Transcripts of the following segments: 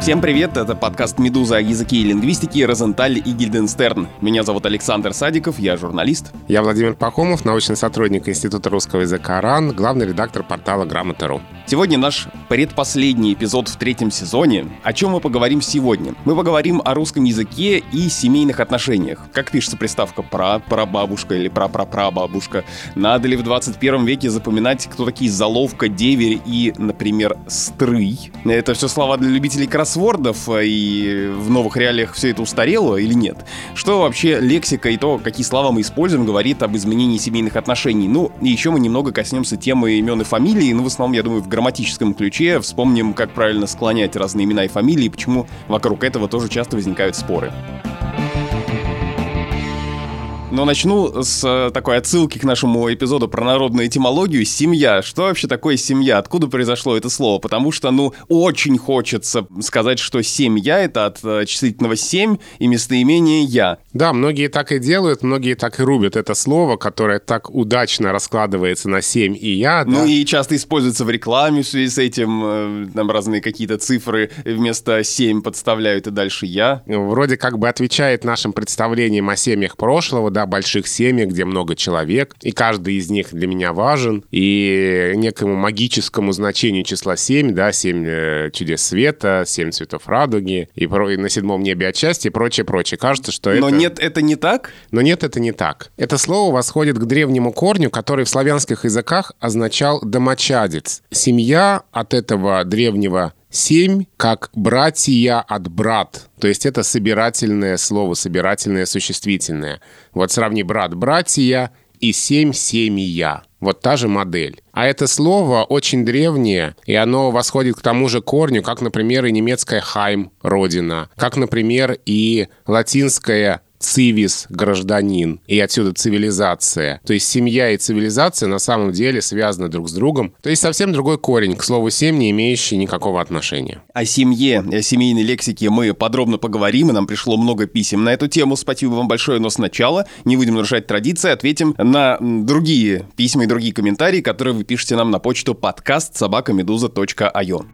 Всем привет, это подкаст «Медуза» о языке и лингвистике Розенталь и Гильденстерн. Меня зовут Александр Садиков, я журналист. Я Владимир Пахомов, научный сотрудник Института русского языка РАН, главный редактор портала Грамота.ру. Сегодня наш предпоследний эпизод в третьем сезоне. О чем мы поговорим сегодня? Мы поговорим о русском языке и семейных отношениях. Как пишется приставка «пра», «прабабушка» или «пра-пра-прабабушка». Надо ли в 21 веке запоминать, кто такие «заловка», «деверь» и, например, «стрый»? Это все слова для любителей кроссвордов, и в новых реалиях все это устарело или нет? Что вообще лексика и то, какие слова мы используем, говорит об изменении семейных отношений? Ну, и еще мы немного коснемся темы имен и фамилий, ну, в основном, я думаю, в грамматическом ключе. Вспомним, как правильно склонять разные имена и фамилии, и почему вокруг этого тоже часто возникают споры. Но начну с э, такой отсылки к нашему эпизоду про народную этимологию. Семья. Что вообще такое семья? Откуда произошло это слово? Потому что, ну, очень хочется сказать, что семья — это от э, числительного «семь» и местоимение «я». Да, многие так и делают, многие так и рубят это слово, которое так удачно раскладывается на «семь» и «я». Ну и часто используется в рекламе в связи с этим. Э, там разные какие-то цифры вместо «семь» подставляют и дальше «я». Вроде как бы отвечает нашим представлениям о семьях прошлого, да, да, больших семьях, где много человек, и каждый из них для меня важен, и некому магическому значению числа 7, да, 7 э, чудес света, 7 цветов радуги, и, про, и на седьмом небе от счастья, и прочее, прочее. Кажется, что Но это... нет, это не так? Но нет, это не так. Это слово восходит к древнему корню, который в славянских языках означал «домочадец». Семья от этого древнего Семь как братья от брат. То есть это собирательное слово, собирательное существительное. Вот сравни брат-братья и семь семья. Вот та же модель. А это слово очень древнее, и оно восходит к тому же корню, как, например, и немецкое «хайм» — «родина», как, например, и латинское цивис – гражданин, и отсюда цивилизация. То есть семья и цивилизация на самом деле связаны друг с другом. То есть совсем другой корень, к слову, семь, не имеющий никакого отношения. О семье, о семейной лексике мы подробно поговорим, и нам пришло много писем на эту тему. Спасибо вам большое, но сначала не будем нарушать традиции, ответим на другие письма и другие комментарии, которые вы пишете нам на почту подкаст собакамедуза.io.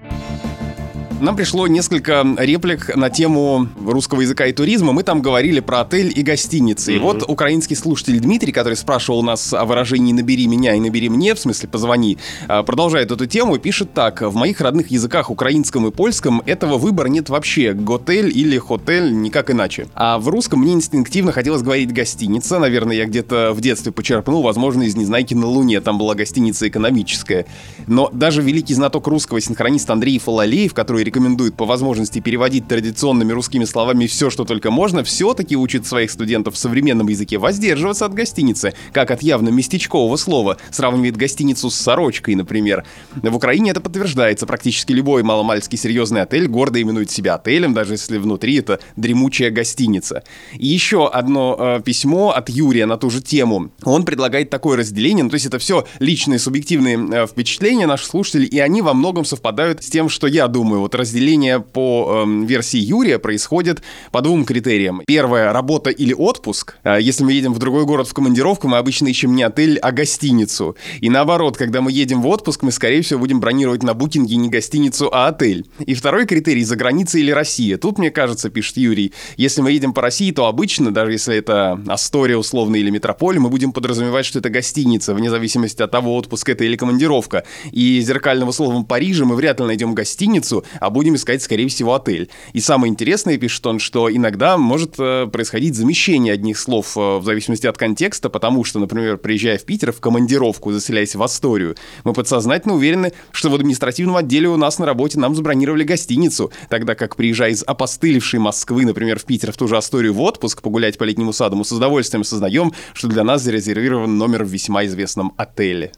Нам пришло несколько реплик на тему русского языка и туризма. Мы там говорили про отель и гостиницы. Mm-hmm. И вот украинский слушатель Дмитрий, который спрашивал нас о выражении «набери меня» и «набери мне», в смысле «позвони», а, продолжает эту тему и пишет так. В моих родных языках, украинском и польском, этого выбора нет вообще. Готель или хотель, никак иначе. А в русском мне инстинктивно хотелось говорить «гостиница». Наверное, я где-то в детстве почерпнул, возможно, из «Незнайки на Луне». Там была гостиница экономическая. Но даже великий знаток русского синхронист Андрей Фалалеев, который рекомендует по возможности переводить традиционными русскими словами все, что только можно, все-таки учит своих студентов в современном языке воздерживаться от гостиницы, как от явно местечкового слова, сравнивает гостиницу с сорочкой, например. В Украине это подтверждается. Практически любой маломальский серьезный отель гордо именует себя отелем, даже если внутри это дремучая гостиница. И еще одно э, письмо от Юрия на ту же тему. Он предлагает такое разделение, ну, то есть это все личные субъективные э, впечатления наших слушателей, и они во многом совпадают с тем, что я думаю. Вот разделение по э, версии Юрия происходит по двум критериям. Первое — работа или отпуск. Э, если мы едем в другой город в командировку, мы обычно ищем не отель, а гостиницу. И наоборот, когда мы едем в отпуск, мы, скорее всего, будем бронировать на букинге не гостиницу, а отель. И второй критерий — за границей или Россия. Тут, мне кажется, пишет Юрий, если мы едем по России, то обычно, даже если это Астория условно или Метрополь, мы будем подразумевать, что это гостиница, вне зависимости от того, отпуск это или командировка. И зеркального слова Парижа мы вряд ли найдем гостиницу, а будем искать, скорее всего, отель. И самое интересное, пишет он, что иногда может э, происходить замещение одних слов э, в зависимости от контекста, потому что, например, приезжая в Питер в командировку, заселяясь в Асторию, мы подсознательно уверены, что в административном отделе у нас на работе нам забронировали гостиницу, тогда как, приезжая из опостылевшей Москвы, например, в Питер в ту же Асторию в отпуск, погулять по летнему саду, мы с удовольствием осознаем, что для нас зарезервирован номер в весьма известном отеле.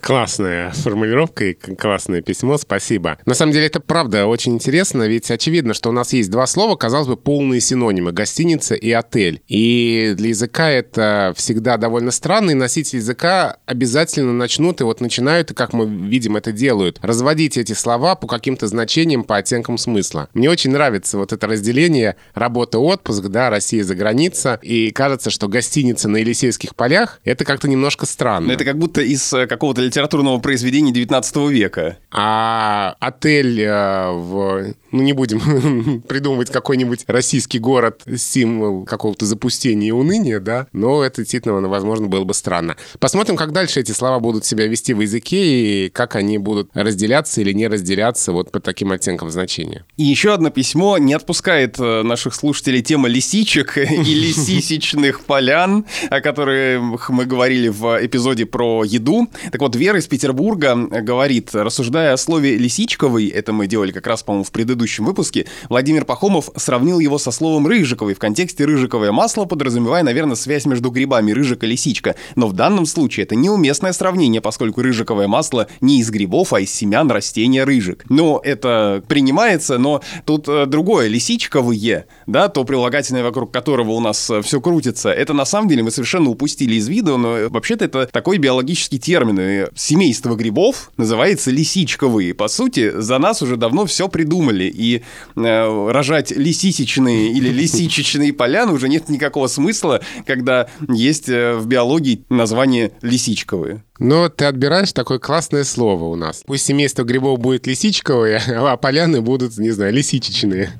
Классная формулировка и классное письмо, спасибо. На самом деле это правда очень интересно, ведь очевидно, что у нас есть два слова, казалось бы, полные синонимы — гостиница и отель. И для языка это всегда довольно странно, и носители языка обязательно начнут, и вот начинают, и как мы видим это делают, разводить эти слова по каким-то значениям, по оттенкам смысла. Мне очень нравится вот это разделение работа-отпуск, да, Россия за граница, и кажется, что гостиница на Елисейских полях — это как-то немножко странно. Но это как будто из э, литературного произведения 19 века. А отель э, в... Ну, не будем придумывать какой-нибудь российский город, символ какого-то запустения и уныния, да, но это действительно, возможно, было бы странно. Посмотрим, как дальше эти слова будут себя вести в языке и как они будут разделяться или не разделяться вот по таким оттенкам значения. И еще одно письмо не отпускает э, наших слушателей тема лисичек и лисисечных полян, о которых мы говорили в эпизоде про еду. Так вот, Вера из Петербурга говорит, рассуждая о слове «лисичковый», это мы делали как раз, по-моему, в предыдущем выпуске, Владимир Пахомов сравнил его со словом «рыжиковый» в контексте «рыжиковое масло», подразумевая, наверное, связь между грибами рыжик и лисичка. Но в данном случае это неуместное сравнение, поскольку рыжиковое масло не из грибов, а из семян растения рыжик. Но это принимается, но тут э, другое, лисичковые, да, то прилагательное, вокруг которого у нас э, все крутится, это на самом деле мы совершенно упустили из виду, но вообще-то это такой биологический термин. И семейство грибов называется лисичковые. По сути, за нас уже давно все придумали, и э, рожать лисисечные или лисичечные поляны уже нет никакого смысла, когда есть э, в биологии название лисичковые. Но ты отбираешь такое классное слово у нас. Пусть семейство грибов будет лисичковые, а поляны будут, не знаю, лисичечные.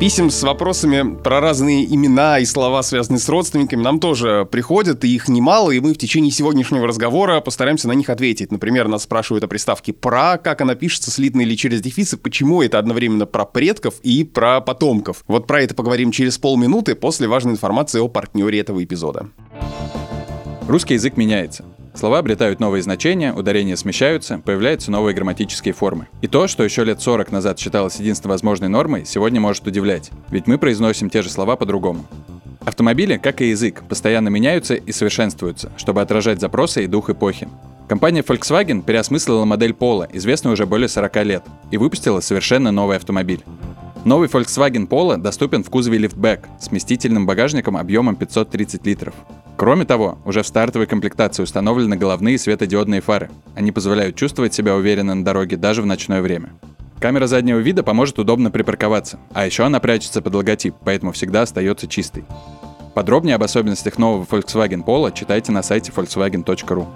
Писем с вопросами про разные имена и слова, связанные с родственниками, нам тоже приходят, и их немало, и мы в течение сегодняшнего разговора постараемся на них ответить. Например, нас спрашивают о приставке «про», как она пишется, слитно или через дефисы, почему это одновременно про предков и про потомков. Вот про это поговорим через полминуты после важной информации о партнере этого эпизода. Русский язык меняется. Слова обретают новые значения, ударения смещаются, появляются новые грамматические формы. И то, что еще лет 40 назад считалось единственно возможной нормой, сегодня может удивлять. Ведь мы произносим те же слова по-другому. Автомобили, как и язык, постоянно меняются и совершенствуются, чтобы отражать запросы и дух эпохи. Компания Volkswagen переосмыслила модель Polo, известную уже более 40 лет, и выпустила совершенно новый автомобиль. Новый Volkswagen Polo доступен в кузове лифтбэк с вместительным багажником объемом 530 литров. Кроме того, уже в стартовой комплектации установлены головные светодиодные фары. Они позволяют чувствовать себя уверенно на дороге даже в ночное время. Камера заднего вида поможет удобно припарковаться, а еще она прячется под логотип, поэтому всегда остается чистой. Подробнее об особенностях нового Volkswagen Polo читайте на сайте volkswagen.ru.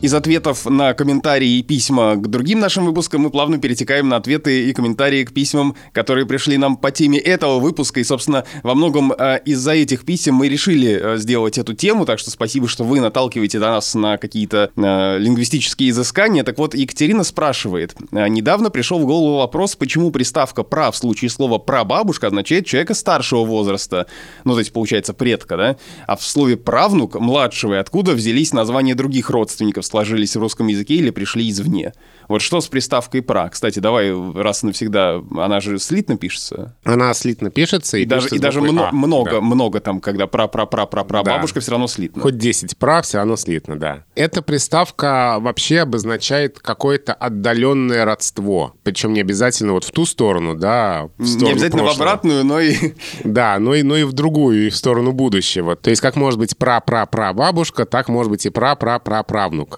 Из ответов на комментарии и письма к другим нашим выпускам мы плавно перетекаем на ответы и комментарии к письмам, которые пришли нам по теме этого выпуска. И, собственно, во многом э, из-за этих писем мы решили э, сделать эту тему, так что спасибо, что вы наталкиваете до нас на какие-то э, лингвистические изыскания. Так вот, Екатерина спрашивает. «Э, недавно пришел в голову вопрос, почему приставка «пра» в случае слова «прабабушка» означает человека старшего возраста. Ну, то есть, получается, предка, да? А в слове «правнук» младшего, и откуда взялись названия других родственников сложились в русском языке или пришли извне. Вот что с приставкой «пра»? Кстати, давай раз и навсегда, она же слитно пишется. Она слитно пишется. И, и даже, и даже мно, а, много, да. много там, когда пра-пра-пра-пра-пра, да. бабушка все равно слитно. Хоть 10 «пра», все равно слитно, да. Эта приставка вообще обозначает какое-то отдаленное родство. Причем не обязательно вот в ту сторону, да, в сторону Не обязательно прошлого. в обратную, но и... Да, но и, но и в другую, и в сторону будущего. То есть как может быть пра-пра-пра-бабушка, так может быть и пра-пра-пра-правнук.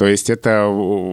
То есть это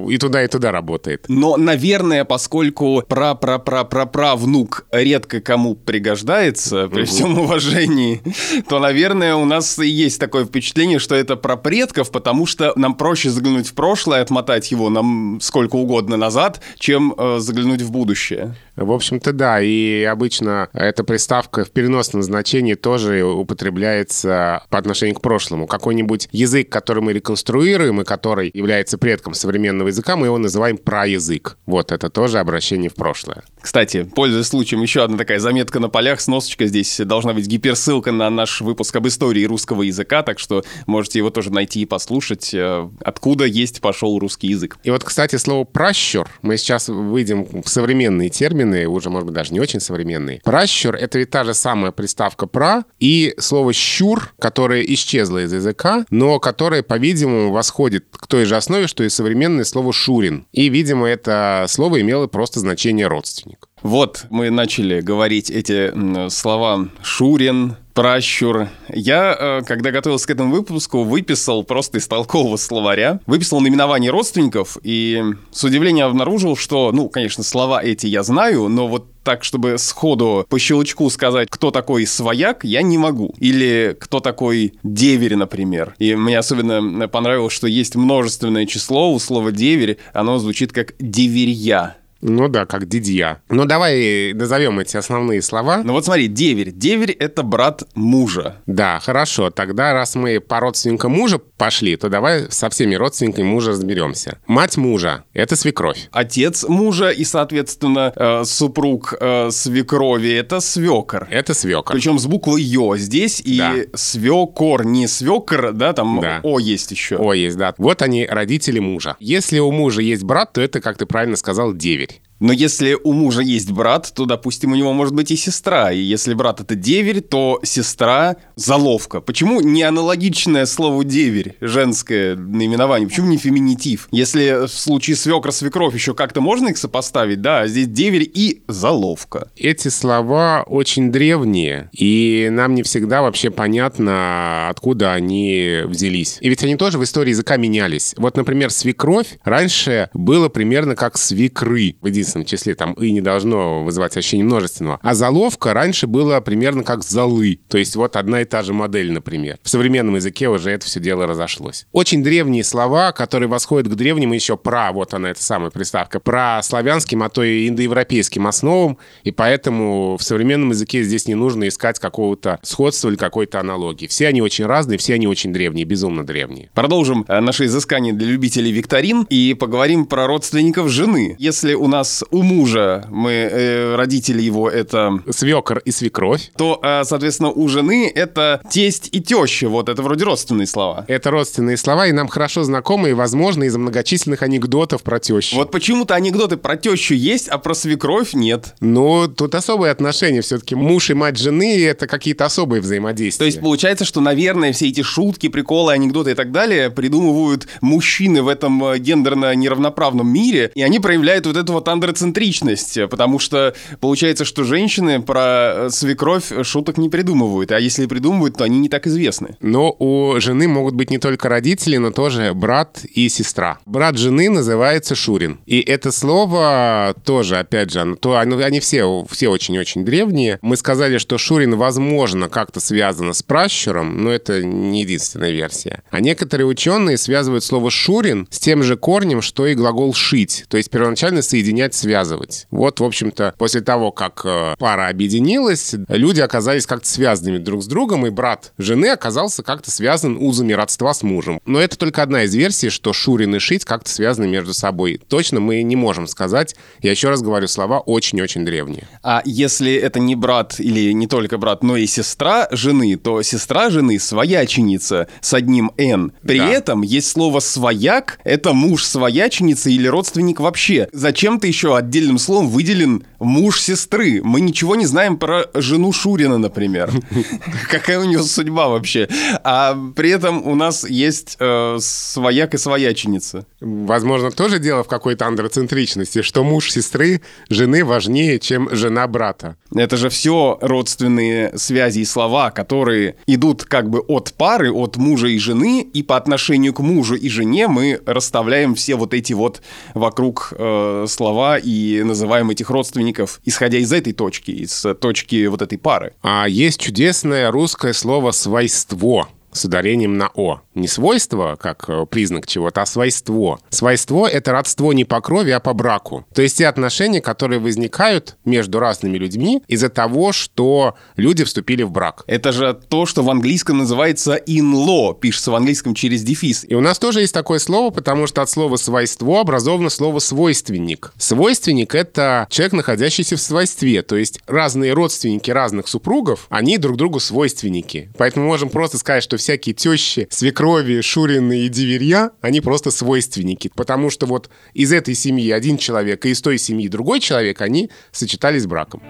и туда, и туда работает. Но, наверное, поскольку пра-пра-пра-пра-правнук редко кому пригождается, при всем уважении, то, наверное, у нас есть такое впечатление, что это про предков, потому что нам проще заглянуть в прошлое, отмотать его нам сколько угодно назад, чем э, заглянуть в будущее. В общем-то, да. И обычно эта приставка в переносном значении тоже употребляется по отношению к прошлому. Какой-нибудь язык, который мы реконструируем и который является предком современного языка, мы его называем праязык. Вот это тоже обращение в прошлое. Кстати, пользуясь случаем, еще одна такая заметка на полях, сносочка. Здесь должна быть гиперссылка на наш выпуск об истории русского языка, так что можете его тоже найти и послушать, э, откуда есть пошел русский язык. И вот, кстати, слово «пращур», мы сейчас выйдем в современные термины, уже, может быть, даже не очень современные. Пращур — это ведь та же самая приставка «пра» и слово «щур», которое исчезло из языка, но которое, по-видимому, восходит к той же основе, что и современное слово «шурин». И, видимо, это слово имело просто значение «родственник». Вот мы начали говорить эти слова «шурин», пращур. Я, э, когда готовился к этому выпуску, выписал просто из толкового словаря, выписал наименование родственников и с удивлением обнаружил, что, ну, конечно, слова эти я знаю, но вот так, чтобы сходу по щелчку сказать, кто такой свояк, я не могу. Или кто такой деверь, например. И мне особенно понравилось, что есть множественное число у слова деверь, оно звучит как деверья. Ну да, как дидья. Ну давай назовем эти основные слова. Ну вот смотри, деверь. Деверь — это брат мужа. Да, хорошо. Тогда раз мы по родственникам мужа пошли, то давай со всеми родственниками мужа разберемся. Мать мужа — это свекровь. Отец мужа и, соответственно, э, супруг э, свекрови — это свекор. Это свекор. Причем с буквой «ё» здесь и да. свекор, не свекор, да, там да. «о» есть еще. «О» есть, да. Вот они, родители мужа. Если у мужа есть брат, то это, как ты правильно сказал, деверь. Но если у мужа есть брат, то, допустим, у него может быть и сестра. И если брат это деверь, то сестра заловка. Почему не аналогичное слову деверь, женское наименование? Почему не феминитив? Если в случае свекра свекровь еще как-то можно их сопоставить, да, а здесь деверь и заловка. Эти слова очень древние, и нам не всегда вообще понятно, откуда они взялись. И ведь они тоже в истории языка менялись. Вот, например, свекровь раньше было примерно как свекры единственном числе, там «и» не должно вызывать ощущение множественного. А заловка раньше было примерно как «залы», то есть вот одна и та же модель, например. В современном языке уже это все дело разошлось. Очень древние слова, которые восходят к древнему еще про, вот она, эта самая приставка, про славянским, а то и индоевропейским основам, и поэтому в современном языке здесь не нужно искать какого-то сходства или какой-то аналогии. Все они очень разные, все они очень древние, безумно древние. Продолжим э, наше изыскание для любителей викторин и поговорим про родственников жены. Если у нас у мужа мы, э, родители его это... Свекор и свекровь. То, э, соответственно, у жены это тесть и теща. Вот это вроде родственные слова. Это родственные слова, и нам хорошо знакомы, и, возможно, из многочисленных анекдотов про тещу. Вот почему-то анекдоты про тещу есть, а про свекровь нет. Ну, тут особые отношения. Все-таки муж и мать жены — это какие-то особые взаимодействия. То есть получается, что, наверное, все эти шутки, приколы, анекдоты и так далее придумывают мужчины в этом э, гендерно неравноправном мире, и они проявляют вот эту вот андроцентричность, потому что получается, что женщины про э, свекровь шуток не придумывают, а если придумывают, то они не так известны. Но у жены могут быть не только родители, но тоже брат и сестра. Брат жены называется Шурин. И это слово тоже, опять же, то, они все, все очень-очень древние. Мы сказали, что Шурин, возможно, как-то связано с пращуром, но это не единственная версия. А некоторые ученые связывают слово «шурин» с тем же корнем, что и глагол «шить», то есть первоначально соединять связывать. Вот, в общем-то, после того, как э, пара объединилась, люди оказались как-то связанными друг с другом, и брат жены оказался как-то связан узами родства с мужем. Но это только одна из версий, что Шурин и Шить как-то связаны между собой. Точно мы не можем сказать. Я еще раз говорю, слова очень-очень древние. А если это не брат или не только брат, но и сестра жены, то сестра жены свояченица с одним «н». При да. этом есть слово «свояк» — это муж свояченицы или родственник вообще. Зачем ты еще отдельным словом выделен муж сестры. Мы ничего не знаем про жену Шурина, например. Какая у нее судьба вообще. А при этом у нас есть э, свояк и свояченица. Возможно, тоже дело в какой-то андроцентричности, что муж сестры жены важнее, чем жена брата. Это же все родственные связи и слова, которые идут как бы от пары, от мужа и жены, и по отношению к мужу и жене мы расставляем все вот эти вот вокруг э, слова и называем этих родственников, исходя из этой точки, из точки вот этой пары. А есть чудесное русское слово «свойство» с ударением на «о». Не свойство, как э, признак чего-то, а свойство. Свойство — это родство не по крови, а по браку. То есть те отношения, которые возникают между разными людьми из-за того, что люди вступили в брак. Это же то, что в английском называется in-law, пишется в английском через дефис. И у нас тоже есть такое слово, потому что от слова «свойство» образовано слово «свойственник». Свойственник — это человек, находящийся в свойстве, то есть разные родственники разных супругов, они друг другу свойственники. Поэтому мы можем просто сказать, что всякие тещи, свекровь, Крови, Шурины и Диверья, они просто свойственники. Потому что вот из этой семьи один человек и из той семьи другой человек, они сочетались браком.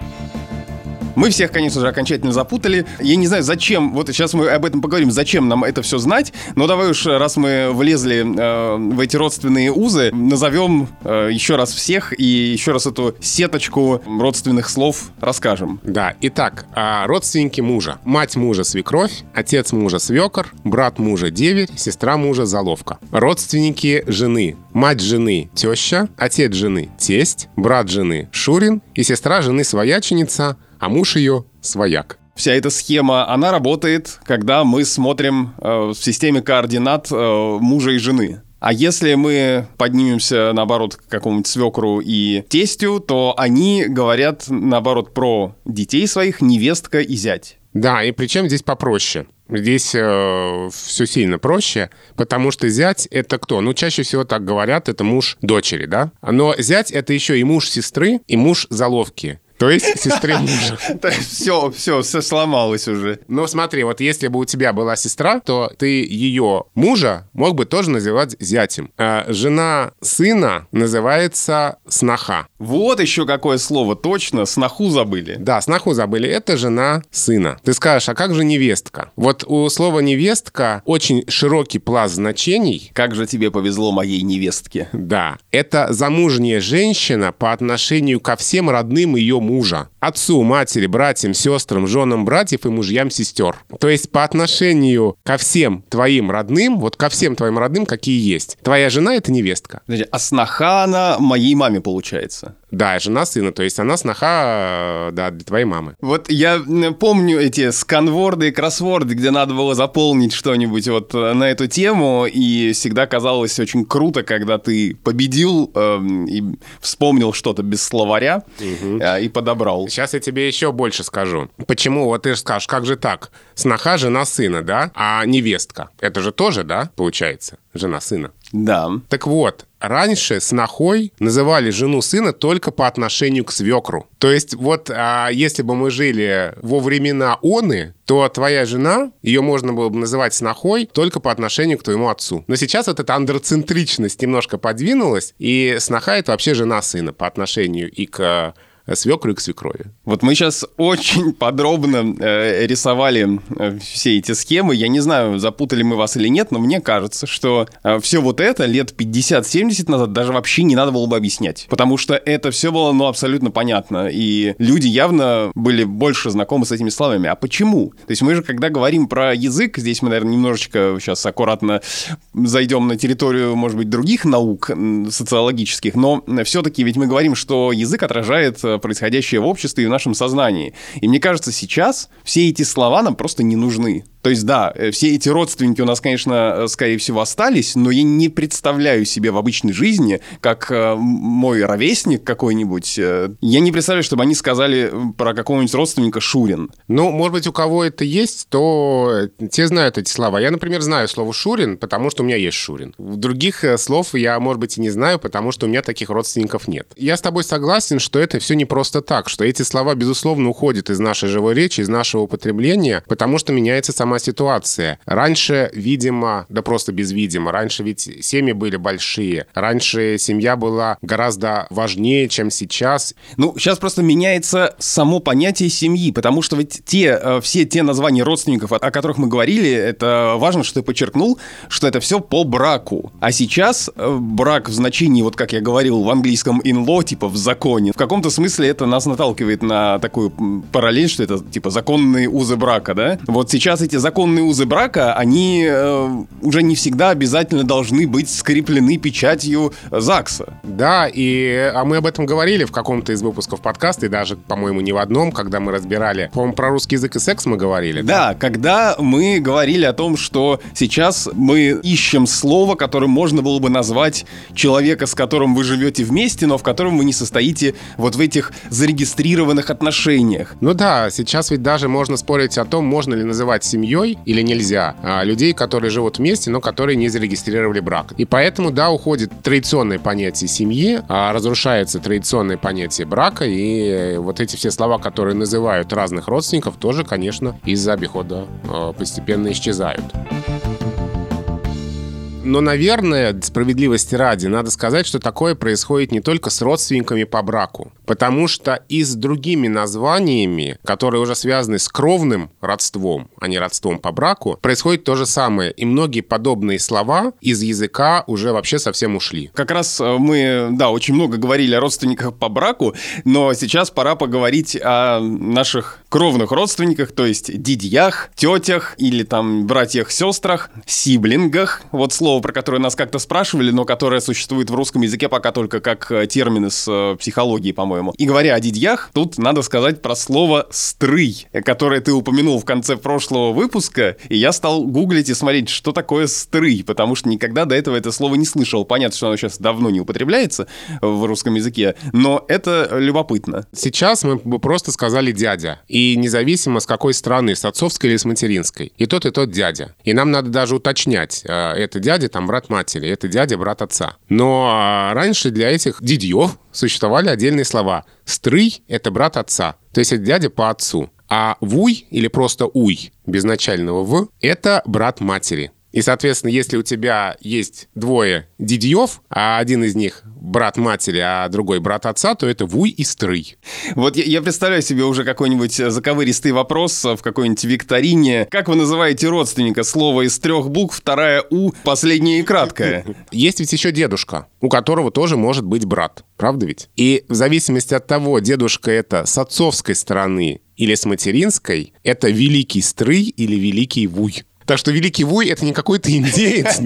Мы всех, конечно же, окончательно запутали. Я не знаю, зачем, вот сейчас мы об этом поговорим, зачем нам это все знать, но давай уж, раз мы влезли э, в эти родственные узы, назовем э, еще раз всех и еще раз эту сеточку родственных слов расскажем. Да, итак, а, родственники мужа. Мать мужа свекровь, отец мужа свекор, брат мужа деверь, сестра мужа заловка. Родственники жены. Мать жены теща, отец жены тесть, брат жены шурин и сестра жены свояченица, а муж ее свояк вся эта схема, она работает, когда мы смотрим э, в системе координат э, мужа и жены. А если мы поднимемся, наоборот, к какому-нибудь свекру и тестю, то они говорят, наоборот, про детей своих, невестка и зять. Да, и причем здесь попроще. Здесь э, все сильно проще, потому что зять это кто? Ну, чаще всего так говорят, это муж дочери, да? Но зять это еще и муж сестры, и муж заловки. То есть сестры мужа. Все, все, все сломалось уже. Ну смотри, вот если бы у тебя была сестра, то ты ее мужа мог бы тоже называть зятем. А жена сына называется сноха. Вот еще какое слово, точно, сноху забыли. Да, сноху забыли. Это жена сына. Ты скажешь, а как же невестка? Вот у слова невестка очень широкий пласт значений. Как же тебе повезло моей невестке. Да, это замужняя женщина по отношению ко всем родным ее мужа. Отцу, матери, братьям, сестрам, женам братьев и мужьям сестер. То есть по отношению ко всем твоим родным, вот ко всем твоим родным, какие есть. Твоя жена — это невестка. Подожди, а сноха она моей маме получается? Да, жена сына, то есть она сноха, да, для твоей мамы. Вот я помню эти сканворды и кроссворды, где надо было заполнить что-нибудь вот э, на эту тему, и всегда казалось очень круто, когда ты победил э, и вспомнил что-то без словаря угу. э, и подобрал. Сейчас я тебе еще больше скажу. Почему? Вот ты же скажешь, как же так? Сноха жена сына, да? А невестка, это же тоже, да, получается? Жена сына. Да. Так вот, раньше снохой называли жену сына только по отношению к свекру. То есть вот а, если бы мы жили во времена оны, то твоя жена, ее можно было бы называть снохой только по отношению к твоему отцу. Но сейчас вот эта андроцентричность немножко подвинулась, и сноха — это вообще жена сына по отношению и к свекру и к свекрови. Вот мы сейчас очень подробно э, рисовали э, все эти схемы. Я не знаю, запутали мы вас или нет, но мне кажется, что э, все вот это лет 50-70 назад даже вообще не надо было бы объяснять. Потому что это все было, ну, абсолютно понятно. И люди явно были больше знакомы с этими словами. А почему? То есть мы же, когда говорим про язык, здесь мы, наверное, немножечко сейчас аккуратно зайдем на территорию, может быть, других наук социологических, но все-таки ведь мы говорим, что язык отражает э, происходящее в обществе и в нашем сознании. И мне кажется, сейчас все эти слова нам просто не нужны. То есть, да, э, все эти родственники у нас, конечно, э, скорее всего, остались, но я не представляю себе в обычной жизни, как э, мой ровесник какой-нибудь, я не представляю, чтобы они сказали про какого-нибудь родственника Шурин. Ну, может быть, у кого это есть, то те знают эти слова. Я, например, знаю слово Шурин, потому что у меня есть Шурин. Других слов я, может быть, и не знаю, потому что у меня таких родственников нет. Я с тобой согласен, что это все не просто так, что эти слова, безусловно, уходят из нашей живой речи, из нашего употребления, потому что меняется сама сама ситуация. Раньше, видимо, да просто без видимо, раньше ведь семьи были большие, раньше семья была гораздо важнее, чем сейчас. Ну, сейчас просто меняется само понятие семьи, потому что ведь те, э, все те названия родственников, о которых мы говорили, это важно, что ты подчеркнул, что это все по браку. А сейчас э, брак в значении, вот как я говорил в английском in law, типа в законе, в каком-то смысле это нас наталкивает на такую параллель, что это типа законные узы брака, да? Вот сейчас эти законные узы брака, они э, уже не всегда обязательно должны быть скреплены печатью ЗАГСа. Да, и а мы об этом говорили в каком-то из выпусков подкаста, и даже, по-моему, не в одном, когда мы разбирали, по-моему, про русский язык и секс мы говорили. Да, да, когда мы говорили о том, что сейчас мы ищем слово, которым можно было бы назвать человека, с которым вы живете вместе, но в котором вы не состоите вот в этих зарегистрированных отношениях. Ну да, сейчас ведь даже можно спорить о том, можно ли называть семью семьей или нельзя а, людей, которые живут вместе, но которые не зарегистрировали брак. И поэтому, да, уходит традиционное понятие семьи, а разрушается традиционное понятие брака, и вот эти все слова, которые называют разных родственников, тоже, конечно, из-за обихода а, постепенно исчезают. Но, наверное, справедливости ради, надо сказать, что такое происходит не только с родственниками по браку. Потому что и с другими названиями, которые уже связаны с кровным родством, а не родством по браку, происходит то же самое. И многие подобные слова из языка уже вообще совсем ушли. Как раз э, мы, да, очень много говорили о родственниках по браку, но сейчас пора поговорить о наших кровных родственниках, то есть дидьях, тетях или там братьях, сестрах, сиблингах. Вот слово, про которое нас как-то спрашивали, но которое существует в русском языке пока только как э, термин из э, психологии, по-моему. И говоря о дидьях, тут надо сказать про слово «стрый», которое ты упомянул в конце прошлого выпуска, и я стал гуглить и смотреть, что такое «стрый», потому что никогда до этого это слово не слышал. Понятно, что оно сейчас давно не употребляется в русском языке, но это любопытно. Сейчас мы бы просто сказали «дядя». И независимо с какой страны, с отцовской или с материнской. И тот, и тот дядя. И нам надо даже уточнять, это дядя, там, брат матери, это дядя, брат отца. Но а, раньше для этих дядьев существовали отдельные слова. Стрый — это брат отца, то есть это дядя по отцу. А вуй или просто уй, без начального в, это брат матери. И, соответственно, если у тебя есть двое дидьев, а один из них брат матери, а другой брат отца, то это вуй и стрый. Вот я, я представляю себе уже какой-нибудь заковыристый вопрос в какой-нибудь викторине. Как вы называете родственника? Слово из трех букв, вторая У, последняя и краткая. Есть ведь еще дедушка, у которого тоже может быть брат. Правда ведь? И в зависимости от того, дедушка это с отцовской стороны или с материнской, это великий стрый или великий вуй. Так что Великий Вуй — это не какой-то индеец,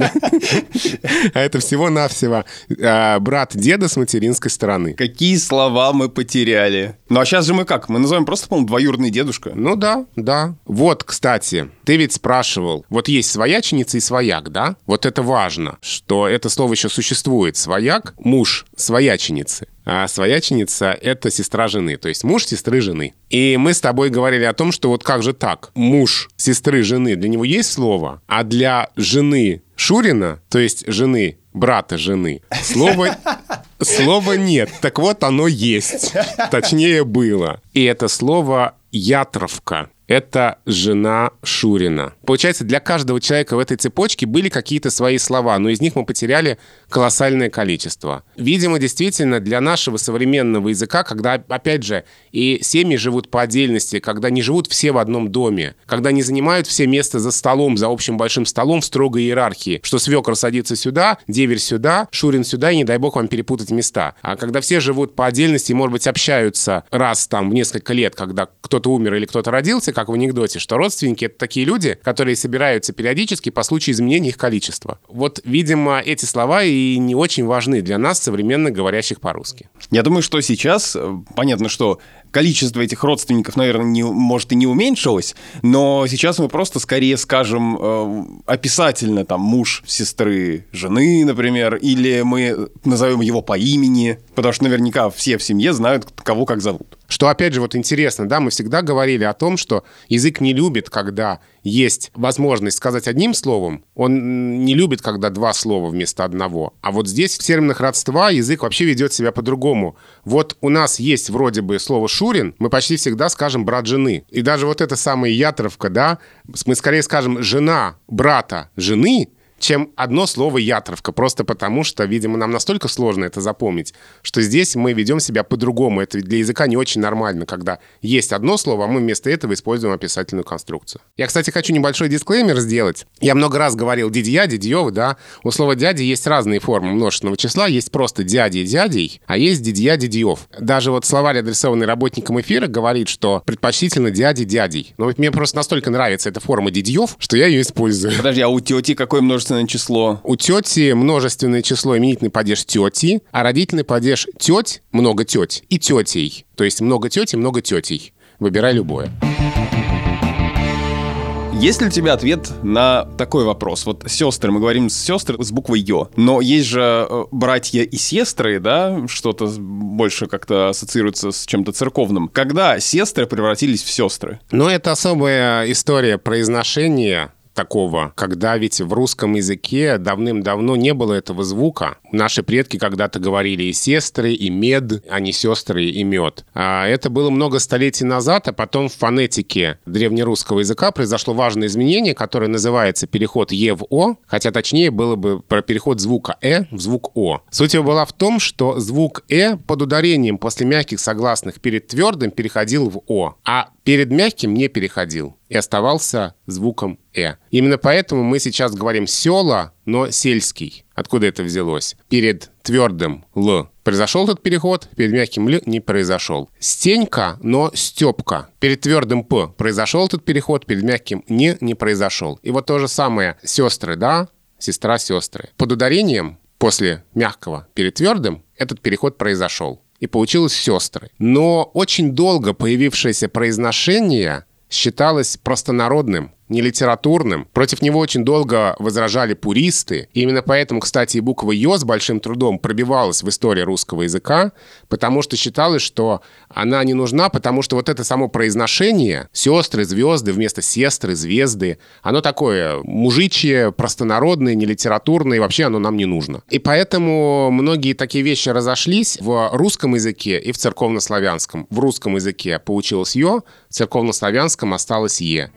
а это всего-навсего а, брат деда с материнской стороны. Какие слова мы потеряли. Ну а сейчас же мы как? Мы называем просто, по-моему, двоюродный дедушка. Ну да, да. Вот, кстати, ты ведь спрашивал, вот есть свояченица и свояк, да? Вот это важно, что это слово еще существует. Свояк — муж свояченицы. А свояченица — это сестра жены, то есть муж сестры жены. И мы с тобой говорили о том, что вот как же так? Муж сестры жены, для него есть слово, а для жены Шурина, то есть жены брата жены, слова, слова нет. Так вот оно есть. Точнее было. И это слово «ятровка» это жена Шурина. Получается, для каждого человека в этой цепочке были какие-то свои слова, но из них мы потеряли колоссальное количество. Видимо, действительно, для нашего современного языка, когда, опять же, и семьи живут по отдельности, когда не живут все в одном доме, когда не занимают все место за столом, за общим большим столом в строгой иерархии, что свекр садится сюда, деверь сюда, Шурин сюда, и не дай бог вам перепутать места. А когда все живут по отдельности, может быть, общаются раз там в несколько лет, когда кто-то умер или кто-то родился, как в анекдоте, что родственники — это такие люди, которые собираются периодически по случаю изменения их количества. Вот, видимо, эти слова и не очень важны для нас, современных говорящих по-русски. Я думаю, что сейчас, э, понятно, что количество этих родственников, наверное, не, может и не уменьшилось, но сейчас мы просто скорее скажем э, описательно там муж сестры жены, например, или мы назовем его по имени, потому что наверняка все в семье знают, кого как зовут. Что, опять же, вот интересно, да, мы всегда говорили о том, что язык не любит, когда есть возможность сказать одним словом, он не любит, когда два слова вместо одного. А вот здесь в терминах родства язык вообще ведет себя по-другому. Вот у нас есть вроде бы слово «шурин», мы почти всегда скажем «брат жены». И даже вот эта самая ятровка, да, мы скорее скажем «жена брата жены», чем одно слово «ятровка», просто потому что, видимо, нам настолько сложно это запомнить, что здесь мы ведем себя по-другому. Это для языка не очень нормально, когда есть одно слово, а мы вместо этого используем описательную конструкцию. Я, кстати, хочу небольшой дисклеймер сделать. Я много раз говорил «дидья», «дидьёвы», да. У слова «дяди» есть разные формы множественного числа. Есть просто «дяди» и «дядей», а есть «дидья», «дидьёв». Даже вот словарь, адресованный работникам эфира, говорит, что предпочтительно «дяди», «дядей». Но вот мне просто настолько нравится эта форма «дидьёв», что я ее использую. Подожди, а у тети какое множество множественное число? У тети множественное число именительный падеж тети, а родительный падеж теть, много теть, и тетей. То есть много тети, много тетей. Выбирай любое. Есть ли у тебя ответ на такой вопрос? Вот сестры, мы говорим с сестры с буквой Ё, но есть же э, братья и сестры, да, что-то больше как-то ассоциируется с чем-то церковным. Когда сестры превратились в сестры? Ну, это особая история произношения такого, когда ведь в русском языке давным-давно не было этого звука. Наши предки когда-то говорили и сестры, и мед, а не сестры и мед. А это было много столетий назад, а потом в фонетике древнерусского языка произошло важное изменение, которое называется переход «е» в «о», хотя точнее было бы про переход звука «э» в звук «о». Суть его была в том, что звук «э» под ударением после мягких согласных перед твердым переходил в «о», а перед мягким не переходил и оставался звуком «э». Именно поэтому мы сейчас говорим «села», но «сельский». Откуда это взялось? Перед твердым «л» произошел этот переход, перед мягким «л» не произошел. «Стенька», но «степка». Перед твердым «п» произошел этот переход, перед мягким «не» не произошел. И вот то же самое «сестры», да, сестра-сестры. Под ударением после мягкого перед твердым этот переход произошел и получилось сестры. Но очень долго появившееся произношение считалось простонародным, не литературным. Против него очень долго возражали пуристы. И именно поэтому, кстати, и буква «ё» с большим трудом пробивалась в истории русского языка, потому что считалось, что она не нужна, потому что вот это само произношение «сестры», «звезды» вместо «сестры», «звезды», оно такое мужичье, простонародное, не литературное, и вообще оно нам не нужно. И поэтому многие такие вещи разошлись в русском языке и в церковнославянском. В русском языке получилось «ё», в церковнославянском осталось «е».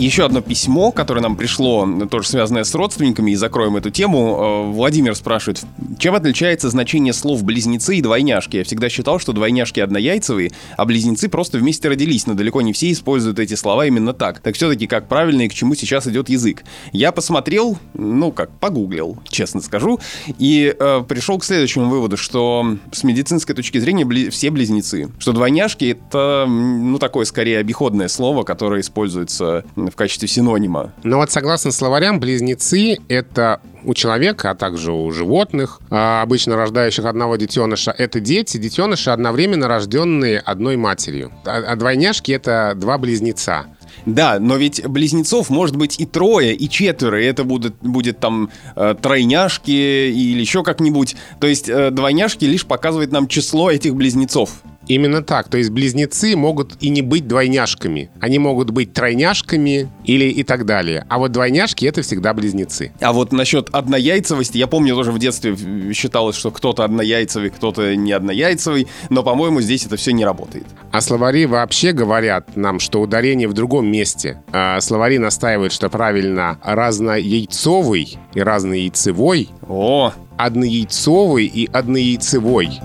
Еще одно письмо, которое нам пришло, тоже связанное с родственниками, и закроем эту тему. Э, Владимир спрашивает, чем отличается значение слов «близнецы» и «двойняшки»? Я всегда считал, что двойняшки однояйцевые, а близнецы просто вместе родились, но далеко не все используют эти слова именно так. Так все-таки как правильно и к чему сейчас идет язык? Я посмотрел, ну как, погуглил, честно скажу, и э, пришел к следующему выводу, что с медицинской точки зрения бли- все близнецы. Что двойняшки — это, ну, такое скорее обиходное слово, которое используется в качестве синонима. Но вот согласно словарям, близнецы — это у человека, а также у животных, а, обычно рождающих одного детеныша, это дети, детеныши, одновременно рожденные одной матерью. А, а двойняшки — это два близнеца. Да, но ведь близнецов может быть и трое, и четверо, и это будет, будет там э, тройняшки или еще как-нибудь. То есть э, двойняшки лишь показывает нам число этих близнецов. Именно так. То есть близнецы могут и не быть двойняшками. Они могут быть тройняшками или и так далее. А вот двойняшки — это всегда близнецы. А вот насчет однояйцевости, я помню тоже в детстве считалось, что кто-то однояйцевый, кто-то не однояйцевый, но, по-моему, здесь это все не работает. А словари вообще говорят нам, что ударение в другом месте. А словари настаивают, что правильно разнояйцовый и разнояйцевой, О, однояйцовый и однояйцевой.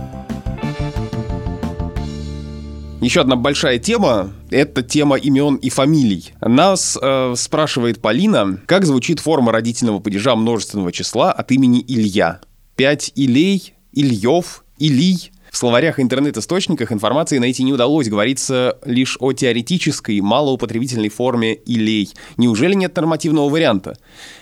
Еще одна большая тема — это тема имен и фамилий. Нас э, спрашивает Полина, как звучит форма родительного падежа множественного числа от имени Илья. Пять Илей, Ильев, Илий. В словарях интернет-источниках информации найти не удалось. Говорится лишь о теоретической, малоупотребительной форме «илей». Неужели нет нормативного варианта?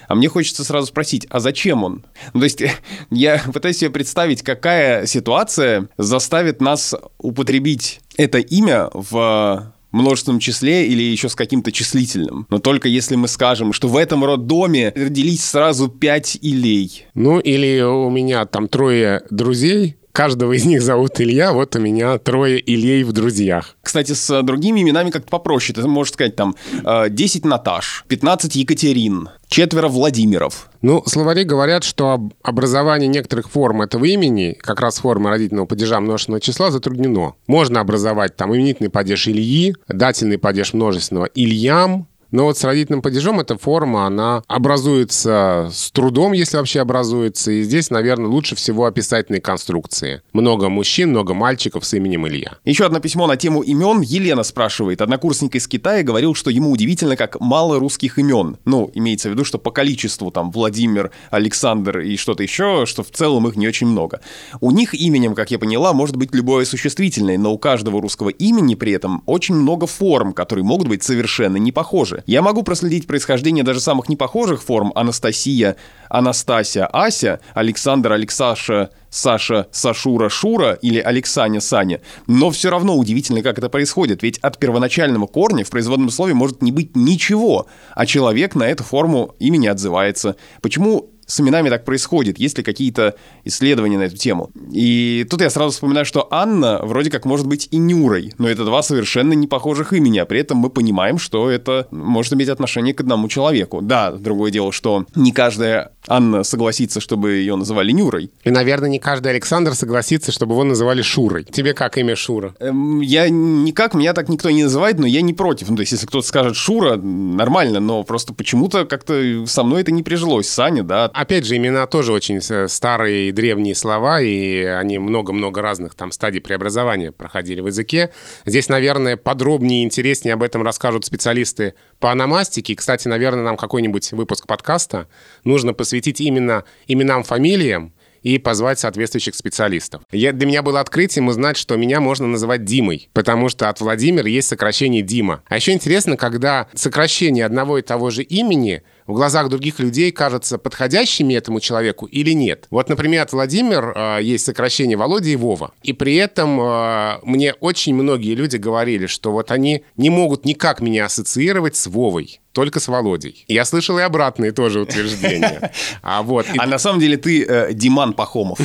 А мне хочется сразу спросить, а зачем он? Ну, то есть я пытаюсь себе представить, какая ситуация заставит нас употребить это имя в множественном числе или еще с каким-то числительным. Но только если мы скажем, что в этом роддоме родились сразу пять илей. Ну, или у меня там трое друзей, Каждого из них зовут Илья, вот у меня трое Ильей в друзьях. Кстати, с другими именами как-то попроще. Ты можешь сказать там э, 10 Наташ, 15 Екатерин, четверо Владимиров. Ну, словари говорят, что образование некоторых форм этого имени, как раз формы родительного падежа множественного числа, затруднено. Можно образовать там именительный падеж Ильи, дательный падеж множественного Ильям, но вот с родительным падежом эта форма, она образуется с трудом, если вообще образуется. И здесь, наверное, лучше всего описательные конструкции. Много мужчин, много мальчиков с именем Илья. Еще одно письмо на тему имен. Елена спрашивает. Однокурсник из Китая говорил, что ему удивительно, как мало русских имен. Ну, имеется в виду, что по количеству там Владимир, Александр и что-то еще, что в целом их не очень много. У них именем, как я поняла, может быть любое существительное, но у каждого русского имени при этом очень много форм, которые могут быть совершенно не похожи. Я могу проследить происхождение даже самых непохожих форм Анастасия, Анастасия, Ася, Александр, Алексаша, Саша, Сашура, Шура или Алексаня, Саня. Но все равно удивительно, как это происходит, ведь от первоначального корня в производном слове может не быть ничего, а человек на эту форму имени отзывается. Почему с именами так происходит? Есть ли какие-то исследования на эту тему? И тут я сразу вспоминаю, что Анна вроде как может быть и Нюрой, но это два совершенно не похожих имени, а при этом мы понимаем, что это может иметь отношение к одному человеку. Да, другое дело, что не каждая Анна согласится, чтобы ее называли Нюрой. И, наверное, не каждый Александр согласится, чтобы его называли Шурой. Тебе как имя Шура? Эм, я никак, меня так никто не называет, но я не против. Ну, то есть, если кто-то скажет Шура, нормально, но просто почему-то как-то со мной это не прижилось. Саня, да. Опять же, имена тоже очень старые и древние слова, и они много-много разных там стадий преобразования проходили в языке. Здесь, наверное, подробнее и интереснее об этом расскажут специалисты по ономастике. Кстати, наверное, нам какой-нибудь выпуск подкаста нужно посвятить именно именам, фамилиям, и позвать соответствующих специалистов. Я, для меня было открытием узнать, что меня можно называть Димой, потому что от Владимира есть сокращение Дима. А еще интересно, когда сокращение одного и того же имени в глазах других людей кажется подходящими этому человеку или нет. Вот, например, от Владимир э, есть сокращение Володя и Вова. И при этом э, мне очень многие люди говорили, что вот они не могут никак меня ассоциировать с Вовой только с Володей. Я слышал и обратные тоже утверждения. А, вот, и... а на самом деле ты э, Диман Пахомов.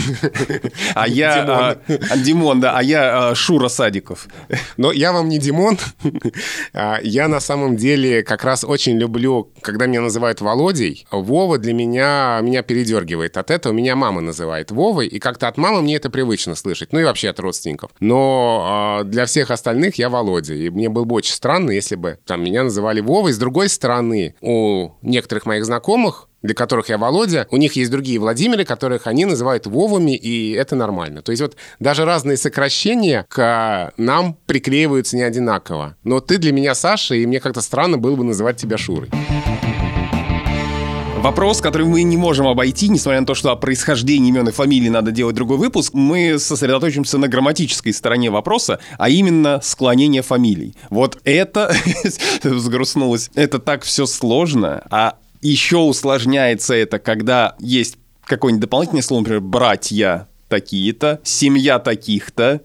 А я... Димон. А, Димон, да, а я а, Шура Садиков. Но я вам не Димон. А, я на самом деле как раз очень люблю, когда меня называют Володей. Вова для меня, меня передергивает от этого. Меня мама называет Вовой, и как-то от мамы мне это привычно слышать. Ну и вообще от родственников. Но а, для всех остальных я Володя. И мне было бы очень странно, если бы там меня называли Вовой. С другой стороны, у некоторых моих знакомых, для которых я Володя, у них есть другие Владимиры, которых они называют Вовами, и это нормально. То есть вот даже разные сокращения к нам приклеиваются не одинаково. Но ты для меня Саша, и мне как-то странно было бы называть тебя Шурой. Вопрос, который мы не можем обойти, несмотря на то, что о происхождении имен и фамилии надо делать другой выпуск, мы сосредоточимся на грамматической стороне вопроса, а именно склонение фамилий. Вот это, взгрустнулось, это так все сложно, а еще усложняется это, когда есть какое-нибудь дополнительное слово, например, братья, такие-то, семья таких-то,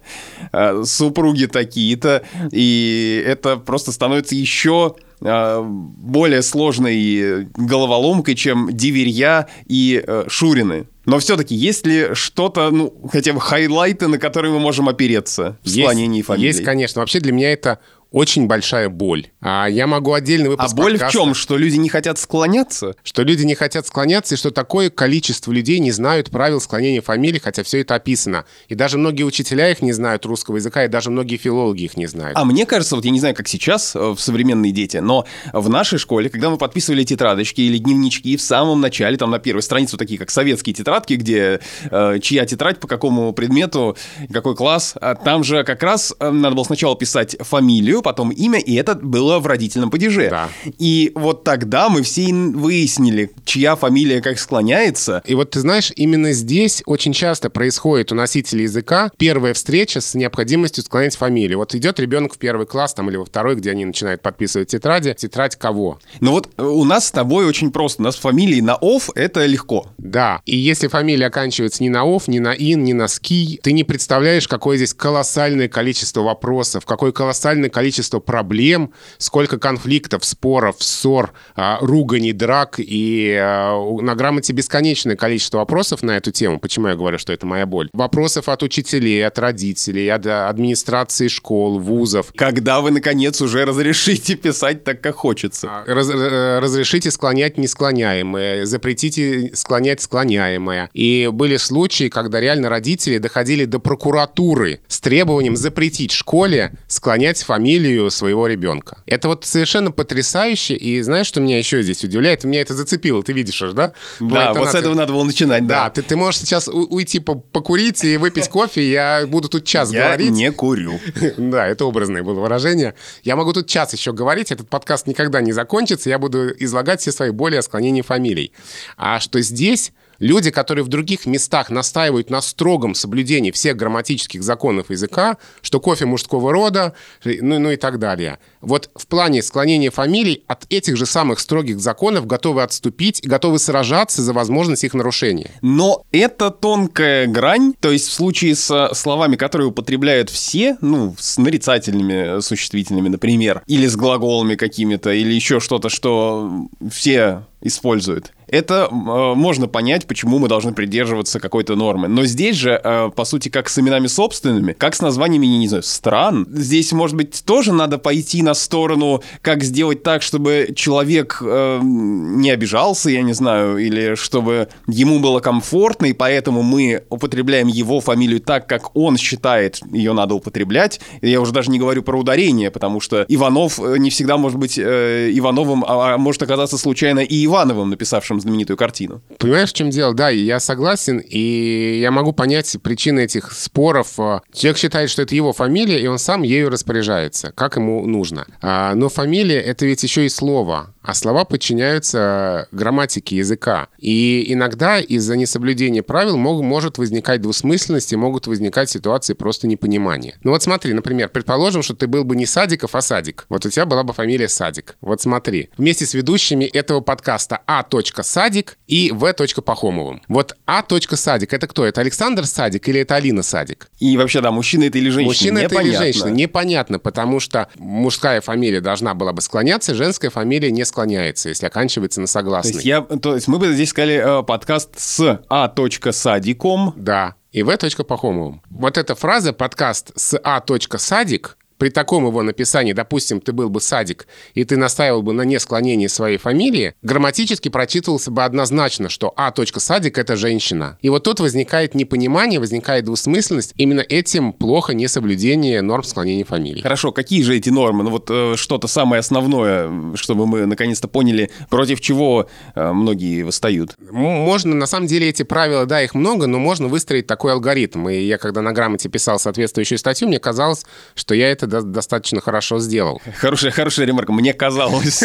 э, супруги такие-то, и это просто становится еще более сложной головоломкой, чем Диверья и э, Шурины. Но все-таки есть ли что-то, ну, хотя бы хайлайты, на которые мы можем опереться в склонении фамилии? Есть, конечно. Вообще для меня это очень большая боль. А я могу отдельный выпуск А боль подкаста, в чем? Что люди не хотят склоняться? Что люди не хотят склоняться, и что такое количество людей не знают правил склонения фамилий, хотя все это описано. И даже многие учителя их не знают русского языка, и даже многие филологи их не знают. А мне кажется, вот я не знаю, как сейчас э, в современные дети, но в нашей школе, когда мы подписывали тетрадочки или дневнички в самом начале, там на первой странице, вот такие как советские тетрадки, где э, чья тетрадь по какому предмету, какой класс, а там же как раз э, надо было сначала писать фамилию, потом имя, и это было в родительном падеже. Да. И вот тогда мы все выяснили, чья фамилия как склоняется. И вот ты знаешь, именно здесь очень часто происходит у носителей языка первая встреча с необходимостью склонять фамилию. Вот идет ребенок в первый класс там или во второй, где они начинают подписывать тетради. Тетрадь кого? Ну вот э, у нас с тобой очень просто. У нас фамилии на «ов» — это легко. Да. И если фамилия оканчивается ни на «ов», ни на «ин», ни на «ски», ты не представляешь, какое здесь колоссальное количество вопросов, какое колоссальное количество проблем, сколько конфликтов, споров, ссор, а, руганий, драк. И а, на грамоте бесконечное количество вопросов на эту тему. Почему я говорю, что это моя боль? Вопросов от учителей, от родителей, от администрации школ, вузов. Когда вы, наконец, уже разрешите писать так, как хочется? А, раз, э, разрешите склонять несклоняемое, запретите склонять склоняемое. И были случаи, когда реально родители доходили до прокуратуры с требованием запретить школе склонять фамилию своего ребенка. Это вот совершенно потрясающе. И знаешь, что меня еще здесь удивляет? Меня это зацепило, ты видишь аж, да? Да, вот с этого надо было начинать, да. Да, ты, ты можешь сейчас уйти покурить и выпить кофе, я буду тут час я говорить. Я не курю. Да, это образное было выражение. Я могу тут час еще говорить, этот подкаст никогда не закончится, я буду излагать все свои боли о склонении фамилий. А что здесь Люди, которые в других местах настаивают на строгом соблюдении всех грамматических законов языка, что кофе мужского рода, ну, ну и так далее. Вот в плане склонения фамилий от этих же самых строгих законов готовы отступить и готовы сражаться за возможность их нарушения. Но это тонкая грань, то есть в случае с словами, которые употребляют все, ну, с нарицательными существительными, например, или с глаголами какими-то, или еще что-то, что все использует, это э, можно понять, почему мы должны придерживаться какой-то нормы. Но здесь же, э, по сути, как с именами собственными, как с названиями, не знаю, стран, здесь, может быть, тоже надо пойти на сторону, как сделать так, чтобы человек э, не обижался, я не знаю, или чтобы ему было комфортно, и поэтому мы употребляем его фамилию так, как он считает ее надо употреблять. Я уже даже не говорю про ударение, потому что Иванов э, не всегда может быть э, Ивановым, а, а может оказаться случайно и Ивановым, написавшим знаменитую картину. Понимаешь, в чем дело? Да, я согласен, и я могу понять причины этих споров. Человек считает, что это его фамилия, и он сам ею распоряжается, как ему нужно. А, но фамилия — это ведь еще и слово, а слова подчиняются грамматике языка. И иногда из-за несоблюдения правил мог, может возникать двусмысленность и могут возникать ситуации просто непонимания. Ну вот смотри, например, предположим, что ты был бы не Садиков, а Садик. Вот у тебя была бы фамилия Садик. Вот смотри. Вместе с ведущими этого подкаста А. Садик и В. Пахомовым. Вот А. Садик — это кто? Это Александр Садик или это Алина Садик? И вообще, да, мужчина это или женщина? Мужчина это или женщина? Непонятно, потому что мужская фамилия должна была бы склоняться, женская фамилия не склоняется, если оканчивается на согласный. То есть, я, то есть мы бы здесь сказали э, подкаст с А. Садиком. Да, и В. Пахомовым. Вот эта фраза «подкаст с А. Садик» при таком его написании, допустим, ты был бы садик, и ты настаивал бы на несклонении своей фамилии, грамматически прочитывался бы однозначно, что А. Садик — это женщина. И вот тут возникает непонимание, возникает двусмысленность. Именно этим плохо несоблюдение норм склонения фамилии. Хорошо, какие же эти нормы? Ну вот э, что-то самое основное, чтобы мы наконец-то поняли, против чего э, многие восстают. Можно, на самом деле, эти правила, да, их много, но можно выстроить такой алгоритм. И я, когда на грамоте писал соответствующую статью, мне казалось, что я это достаточно хорошо сделал. Хорошая, хорошая ремарка, мне казалось.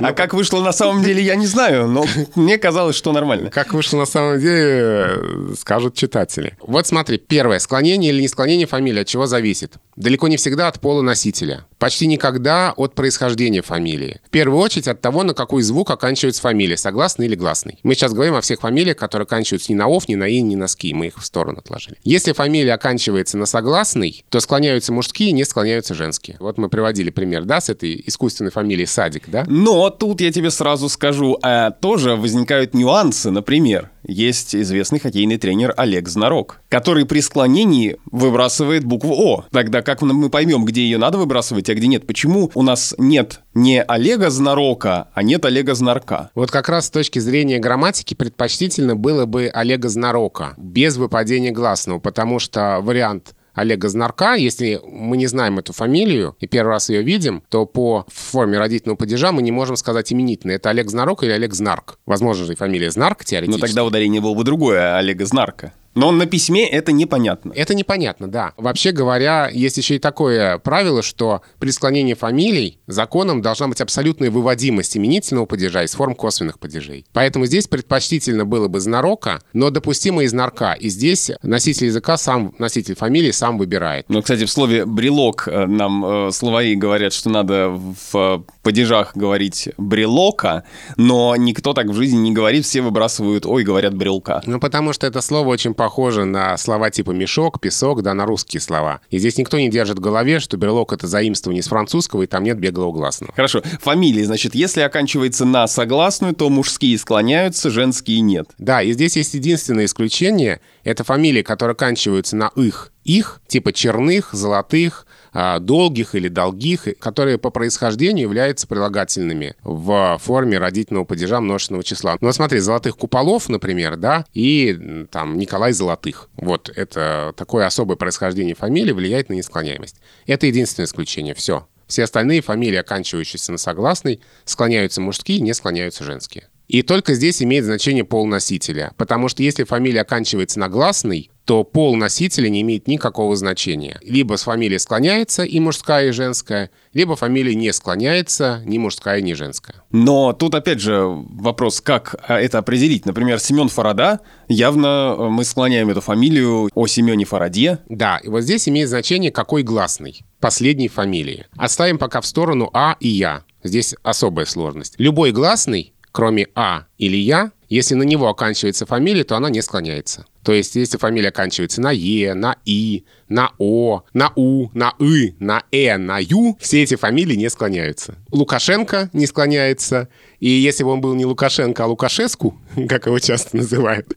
А как вышло на самом деле, я не знаю, но мне казалось, что нормально. Как вышло на самом деле, скажут читатели. Вот смотри, первое, склонение или не склонение фамилии от чего зависит? Далеко не всегда от пола носителя. Почти никогда от происхождения фамилии. В первую очередь от того, на какой звук оканчивается фамилия, согласный или гласный. Мы сейчас говорим о всех фамилиях, которые оканчиваются ни на ов, ни на ин, ни на ски. Мы их в сторону отложили. Если фамилия оканчивается на согласный, то склоняются мужские, не склоняются женские. Вот мы приводили пример, да, с этой искусственной фамилией Садик, да? Но тут я тебе сразу скажу, а тоже возникают нюансы, например. Есть известный хоккейный тренер Олег Знарок, который при склонении выбрасывает букву О. Тогда как мы поймем, где ее надо выбрасывать, а где нет? Почему у нас нет не Олега Знарока, а нет Олега Знарка? Вот как раз с точки зрения грамматики предпочтительно было бы Олега Знарока, без выпадения гласного, потому что вариант Олега Знарка. Если мы не знаем эту фамилию и первый раз ее видим, то по форме родительного падежа мы не можем сказать именительно. Это Олег Знарок или Олег Знарк. Возможно же и фамилия Знарк теоретически. Но тогда ударение было бы другое, Олега Знарка. Но на письме это непонятно. Это непонятно, да. Вообще говоря, есть еще и такое правило, что при склонении фамилий законом должна быть абсолютная выводимость именительного падежа из форм косвенных падежей. Поэтому здесь предпочтительно было бы знарока, но допустимо из нарка. И здесь носитель языка сам, носитель фамилии сам выбирает. Ну, кстати, в слове «брелок» э, нам э, словари говорят, что надо в падежах говорить «брелока», но никто так в жизни не говорит, все выбрасывают «ой», говорят «брелка». Ну, потому что это слово очень похоже на слова типа мешок, песок, да, на русские слова. И здесь никто не держит в голове, что берлог — это заимствование из французского, и там нет беглого гласного. Хорошо. Фамилии, значит, если оканчивается на согласную, то мужские склоняются, женские нет. Да, и здесь есть единственное исключение. Это фамилии, которые оканчиваются на «их». Их, типа черных, золотых, долгих или долгих, которые по происхождению являются прилагательными в форме родительного падежа множественного числа. Ну, смотри, Золотых Куполов, например, да, и там Николай Золотых. Вот это такое особое происхождение фамилии влияет на несклоняемость. Это единственное исключение. Все. Все остальные фамилии, оканчивающиеся на согласный, склоняются мужские, не склоняются женские. И только здесь имеет значение пол носителя. Потому что если фамилия оканчивается на гласный, то пол носителя не имеет никакого значения. Либо с фамилией склоняется и мужская, и женская, либо фамилия не склоняется, ни мужская, ни женская. Но тут опять же вопрос, как а, это определить. Например, Семен Фарада, явно э, мы склоняем эту фамилию о Семене Фараде. Да, и вот здесь имеет значение, какой гласный последней фамилии. Оставим пока в сторону А и Я. Здесь особая сложность. Любой гласный, кроме А или Я, Если на него оканчивается фамилия, то она не склоняется. То есть, если фамилия оканчивается на Е, на И, на О, на У, на И, на Э, на Ю, все эти фамилии не склоняются. Лукашенко не склоняется. И если бы он был не Лукашенко, а Лукашеску, как его часто называют,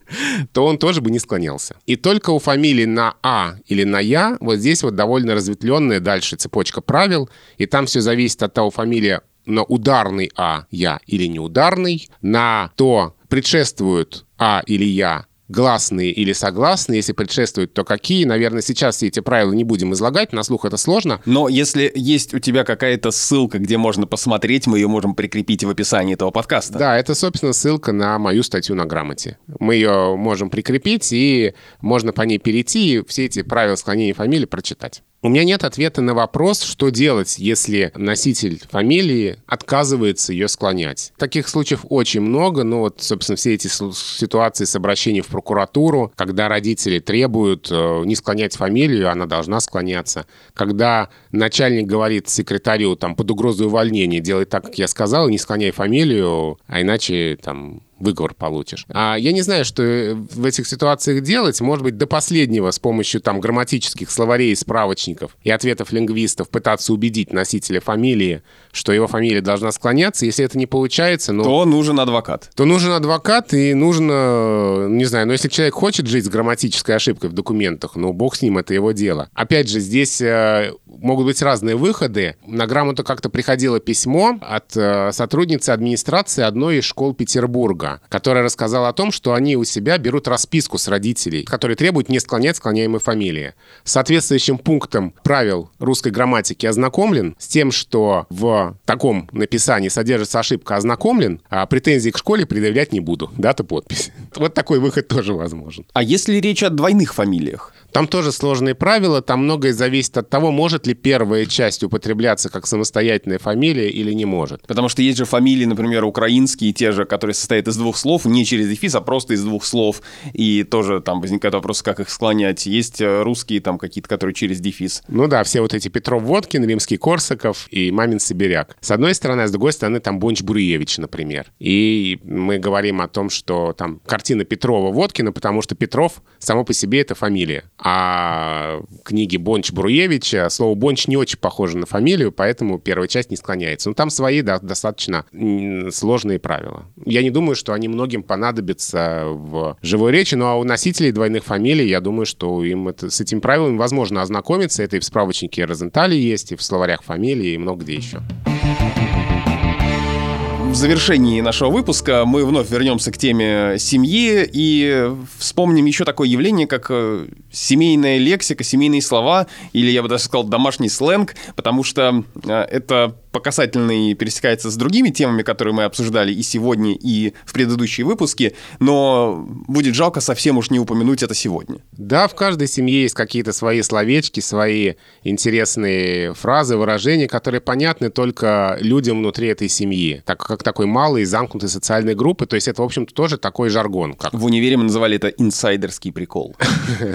то он тоже бы не склонялся. И только у фамилии на А или на Я, вот здесь вот довольно разветвленная дальше цепочка правил, и там все зависит от того, фамилия на ударный А, Я или неударный, на то, предшествует А или Я гласные или согласные, если предшествуют, то какие. Наверное, сейчас все эти правила не будем излагать, на слух это сложно. Но если есть у тебя какая-то ссылка, где можно посмотреть, мы ее можем прикрепить в описании этого подкаста. Да, это, собственно, ссылка на мою статью на грамоте. Мы ее можем прикрепить, и можно по ней перейти и все эти правила склонения фамилии прочитать. У меня нет ответа на вопрос, что делать, если носитель фамилии отказывается ее склонять. Таких случаев очень много, но вот, собственно, все эти ситуации с обращением в прокуратуру, когда родители требуют э, не склонять фамилию, она должна склоняться. Когда начальник говорит секретарю там под угрозой увольнения, делай так, как я сказал, не склоняй фамилию, а иначе там выговор получишь. А я не знаю, что в этих ситуациях делать. Может быть, до последнего с помощью там грамматических словарей справочников и ответов лингвистов пытаться убедить носителя фамилии, что его фамилия должна склоняться. Если это не получается, ну... То нужен адвокат. То нужен адвокат, и нужно, не знаю, но если человек хочет жить с грамматической ошибкой в документах, ну, бог с ним, это его дело. Опять же, здесь э, могут быть разные выходы. На грамоту как-то приходило письмо от э, сотрудницы администрации одной из школ Петербурга, которая рассказала о том, что они у себя берут расписку с родителей, которые требуют не склонять склоняемой фамилии. Соответствующим пунктом правил русской грамматики ознакомлен с тем, что в таком написании содержится ошибка «ознакомлен», а претензий к школе предъявлять не буду. Дата, подпись. Вот такой выход тоже возможен. А если речь о двойных фамилиях? Там тоже сложные правила, там многое зависит от того, может ли первая часть употребляться как самостоятельная фамилия или не может. Потому что есть же фамилии, например, украинские, те же, которые состоят из двух слов, не через дефис, а просто из двух слов. И тоже там возникает вопрос, как их склонять. Есть э, русские там какие-то, которые через дефис. Ну да, все вот эти Петров Водкин, Римский Корсаков и Мамин Сибиряк. С одной стороны, а с другой стороны, там Бонч Бруевич, например. И мы говорим о том, что там картина Петрова Водкина, потому что Петров само по себе это фамилия. А книги Бонч Бруевича, слово Бонч не очень похоже на фамилию, поэтому первая часть не склоняется. Но там свои да, достаточно сложные правила. Я не думаю, что они многим понадобятся в живой речи, но а у носителей двойных фамилий, я думаю, что им это, с этим правилом возможно ознакомиться. Это и в справочнике Розентали есть, и в словарях фамилий, и много где еще в завершении нашего выпуска мы вновь вернемся к теме семьи и вспомним еще такое явление, как э, семейная лексика, семейные слова, или я бы даже сказал домашний сленг, потому что э, это по касательной пересекается с другими темами, которые мы обсуждали и сегодня, и в предыдущие выпуски, но будет жалко совсем уж не упомянуть это сегодня. Да, в каждой семье есть какие-то свои словечки, свои интересные фразы, выражения, которые понятны только людям внутри этой семьи, так как такой малый, замкнутой социальной группы, то есть это, в общем-то, тоже такой жаргон. Как... В универе мы называли это инсайдерский прикол.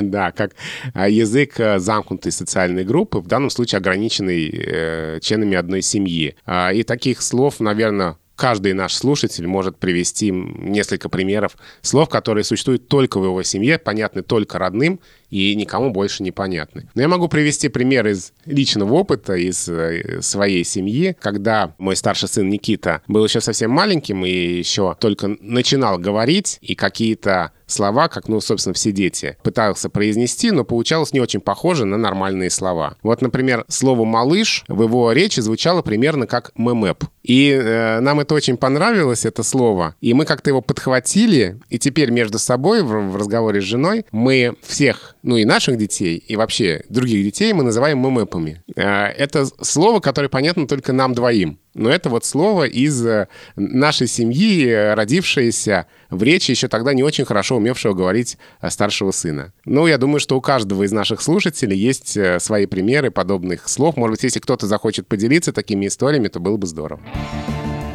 Да, как а, язык э, замкнутой социальной группы, в данном случае ограниченный э, членами одной семьи семьи. А, и таких слов, наверное, каждый наш слушатель может привести несколько примеров слов, которые существуют только в его семье, понятны только родным и никому больше не понятны. Но я могу привести пример из личного опыта, из э, своей семьи, когда мой старший сын Никита был еще совсем маленьким и еще только начинал говорить, и какие-то слова, как, ну, собственно, все дети, пытался произнести, но получалось не очень похоже на нормальные слова. Вот, например, слово «малыш» в его речи звучало примерно как «мэмэп». И э, нам это очень понравилось, это слово. И мы как-то его подхватили, и теперь между собой в, в разговоре с женой мы всех ну и наших детей, и вообще других детей мы называем мэмэпами. А, это слово, которое понятно только нам двоим. Но это вот слово из э, нашей семьи, родившееся в речи еще тогда не очень хорошо умевшего говорить э, старшего сына. Ну, я думаю, что у каждого из наших слушателей есть э, свои примеры подобных слов. Может быть, если кто-то захочет поделиться такими историями, то было бы здорово.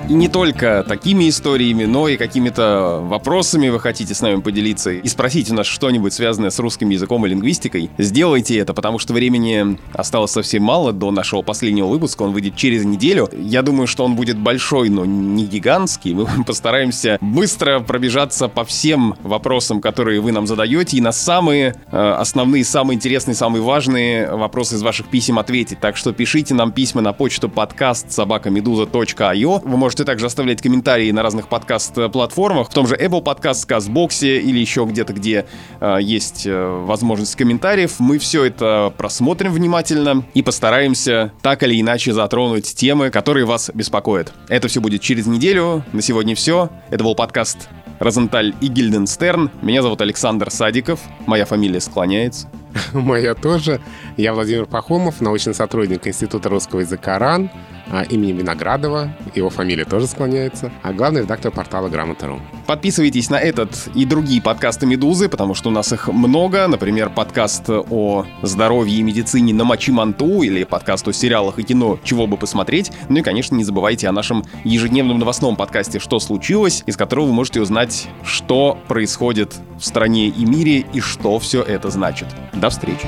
И не только такими историями, но и какими-то вопросами вы хотите с нами поделиться и спросить у нас что-нибудь связанное с русским языком и лингвистикой, сделайте это, потому что времени осталось совсем мало до нашего последнего выпуска. Он выйдет через неделю. Я думаю, что он будет большой, но не гигантский. Мы постараемся быстро пробежаться по всем вопросам, которые вы нам задаете, и на самые э, основные, самые интересные, самые важные вопросы из ваших писем ответить. Так что пишите нам письма на почту подкаст собакамедуза.io. Вы можете также оставлять комментарии на разных подкаст-платформах, в том же Apple Podcast, CastBox или еще где-то, где э, есть э, возможность комментариев. Мы все это просмотрим внимательно и постараемся так или иначе затронуть темы, которые вас беспокоят. Это все будет через неделю. На сегодня все. Это был подкаст Розенталь и Гильденстерн. Меня зовут Александр Садиков. Моя фамилия склоняется. Моя тоже. Я Владимир Пахомов, научный сотрудник Института русского языка РАН а, имени Виноградова. Его фамилия тоже склоняется. А главный редактор портала Грамота.ру. Подписывайтесь на этот и другие подкасты «Медузы», потому что у нас их много. Например, подкаст о здоровье и медицине на Мочи Манту или подкаст о сериалах и кино «Чего бы посмотреть». Ну и, конечно, не забывайте о нашем ежедневном новостном подкасте «Что случилось?», из которого вы можете узнать, что происходит в стране и мире и что все это значит. До встречи.